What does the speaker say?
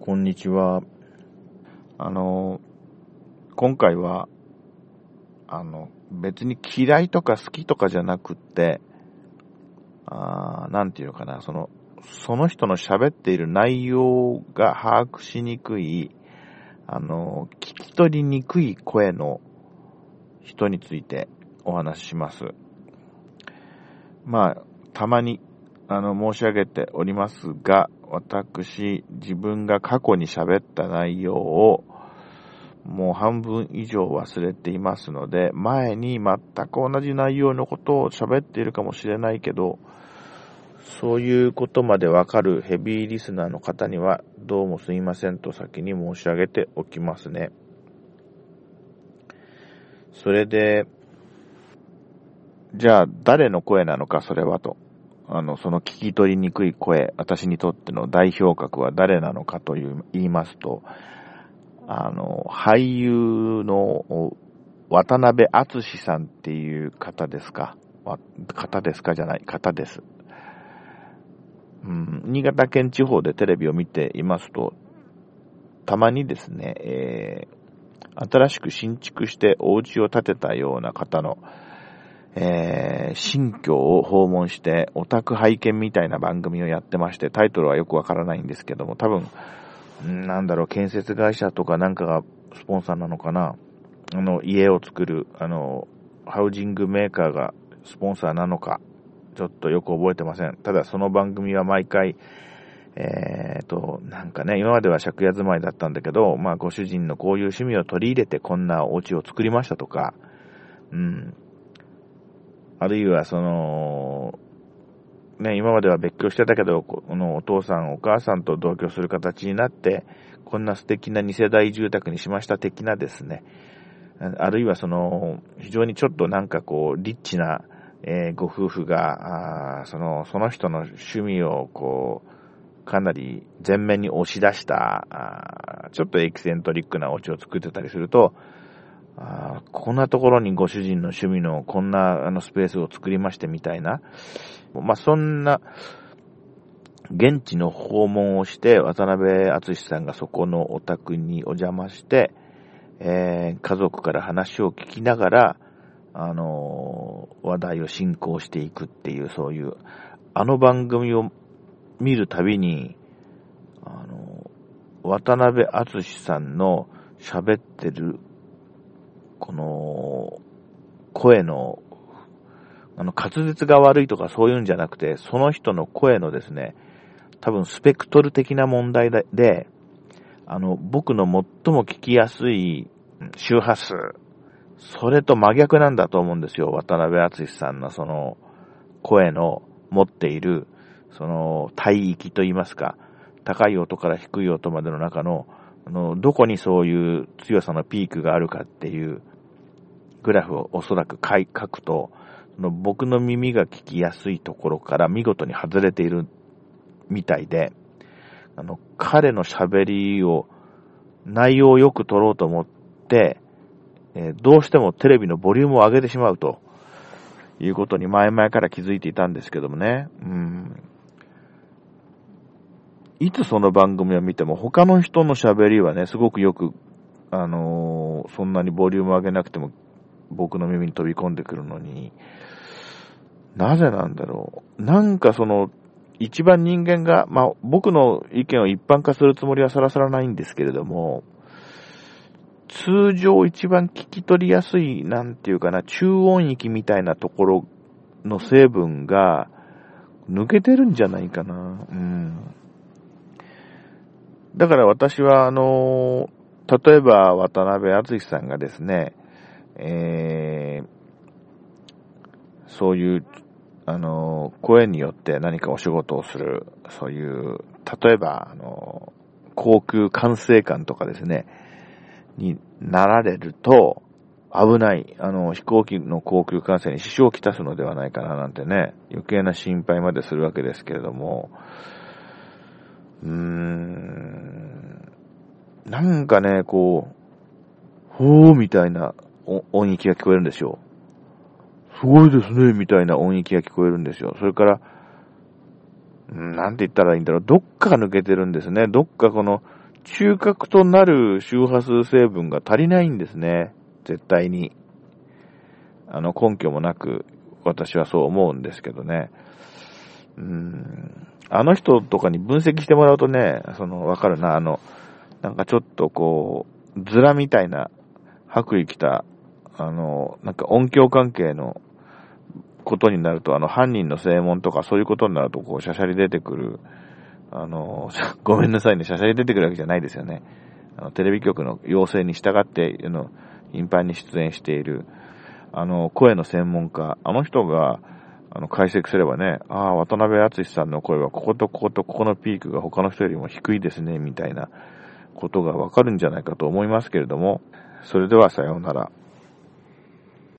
こんにちは。あの、今回は、あの、別に嫌いとか好きとかじゃなくって、あなんていうのかな、その、その人の喋っている内容が把握しにくい、あの、聞き取りにくい声の人についてお話しします。まあ、たまに、あの、申し上げておりますが、私、自分が過去に喋った内容を、もう半分以上忘れていますので、前に全く同じ内容のことを喋っているかもしれないけど、そういうことまでわかるヘビーリスナーの方には、どうもすいませんと先に申し上げておきますね。それで、じゃあ誰の声なのかそれはと。あの、その聞き取りにくい声、私にとっての代表格は誰なのかという言いますと、あの、俳優の渡辺敦さんっていう方ですか？方ですかじゃない、方です。うん、新潟県地方でテレビを見ていますと、たまにですね、えー、新しく新築してお家を建てたような方の、えー、新居を訪問して、オタク拝見みたいな番組をやってまして、タイトルはよくわからないんですけども、多分、なんだろう、建設会社とかなんかがスポンサーなのかな。あの、家を作る、あの、ハウジングメーカーがスポンサーなのか、ちょっとよく覚えてません。ただその番組は毎回、えーと、なんかね、今までは借家住まいだったんだけど、まあご主人のこういう趣味を取り入れてこんなお家を作りましたとか、うん。あるいはその、ね、今までは別居してたけど、このお父さんお母さんと同居する形になって、こんな素敵な二世代住宅にしました的なですね、あるいはその、非常にちょっとなんかこう、リッチな、えー、ご夫婦が、その、その人の趣味をこう、かなり前面に押し出した、ちょっとエキセントリックなお家を作ってたりすると、あこんなところにご主人の趣味のこんなあのスペースを作りましてみたいな。まあ、そんな、現地の訪問をして、渡辺敦さんがそこのお宅にお邪魔して、えー、家族から話を聞きながら、あのー、話題を進行していくっていう、そういう、あの番組を見るたびに、あのー、渡辺敦さんの喋ってるこの、声の、あの、滑舌が悪いとかそういうんじゃなくて、その人の声のですね、多分スペクトル的な問題で、あの、僕の最も聞きやすい周波数、それと真逆なんだと思うんですよ。渡辺敦さんのその声の持っている、その帯域といいますか、高い音から低い音までの中の、あの、どこにそういう強さのピークがあるかっていうグラフをおそらく書くと、の僕の耳が聞きやすいところから見事に外れているみたいで、あの、彼の喋りを、内容をよく取ろうと思って、えー、どうしてもテレビのボリュームを上げてしまうということに前々から気づいていたんですけどもね。うん。いつその番組を見ても他の人の喋りはね、すごくよく、あのー、そんなにボリューム上げなくても僕の耳に飛び込んでくるのに、なぜなんだろう。なんかその、一番人間が、まあ僕の意見を一般化するつもりはさらさらないんですけれども、通常一番聞き取りやすい、なんていうかな、中音域みたいなところの成分が抜けてるんじゃないかな。うん。だから私は、あの、例えば渡辺敦さんがですね、えー、そういう、あの、声によって何かお仕事をする、そういう、例えば、あの、航空管制官とかですね、になられると、危ない、あの、飛行機の航空管制に支障をきたすのではないかななんてね、余計な心配までするわけですけれども、うーん、なんかね、こう、ほーみたいな音域が聞こえるんですよ。すごいですね、みたいな音域が聞こえるんですよ。それから、なんて言ったらいいんだろう。どっかが抜けてるんですね。どっかこの中核となる周波数成分が足りないんですね。絶対に。あの、根拠もなく、私はそう思うんですけどね。うん。あの人とかに分析してもらうとね、その、わかるな、あの、なんかちょっとこう、ズラみたいな白衣着た、あの、なんか音響関係のことになると、あの、犯人の正門とかそういうことになると、こう、シャシャリ出てくる、あの、ごめんなさいね、シャシャリ出てくるわけじゃないですよね。あの、テレビ局の要請に従って、あの、頻繁に出演している、あの、声の専門家、あの人が、あの、解析すればね、ああ、渡辺敦さんの声はこことこことここのピークが他の人よりも低いですね、みたいなことがわかるんじゃないかと思いますけれども、それではさようなら。